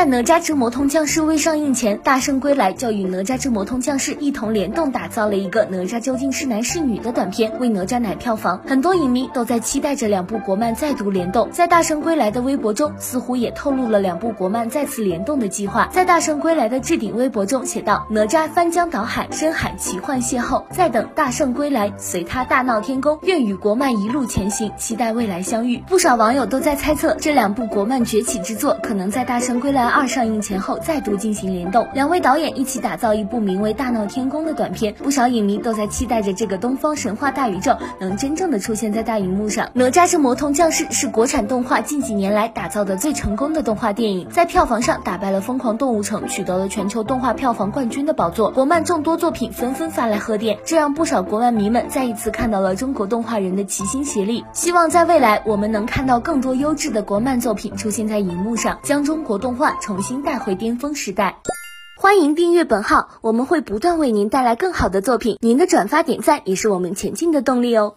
在《哪吒之魔童降世》未上映前，《大圣归来》就与《哪吒之魔童降世》一同联动打造了一个哪吒究竟是男是女的短片，为哪吒奶票房。很多影迷都在期待着两部国漫再度联动。在《大圣归来》的微博中，似乎也透露了两部国漫再次联动的计划。在《大圣归来》的置顶微博中写道：“哪吒翻江倒海，深海奇幻邂逅，在等《大圣归来》，随他大闹天宫，愿与国漫一路前行，期待未来相遇。”不少网友都在猜测，这两部国漫崛起之作可能在《大圣归来二》上映前。后再度进行联动，两位导演一起打造一部名为《大闹天宫》的短片，不少影迷都在期待着这个东方神话大宇宙能真正的出现在大荧幕上。哪吒之魔童降世是国产动画近几年来打造的最成功的动画电影，在票房上打败了疯狂动物城，取得了全球动画票房冠军的宝座。国漫众多作品纷纷发来贺电，这让不少国漫迷们再一次看到了中国动画人的齐心协力。希望在未来，我们能看到更多优质的国漫作品出现在荧幕上，将中国动画重新带回。巅峰时代，欢迎订阅本号，我们会不断为您带来更好的作品。您的转发点赞也是我们前进的动力哦。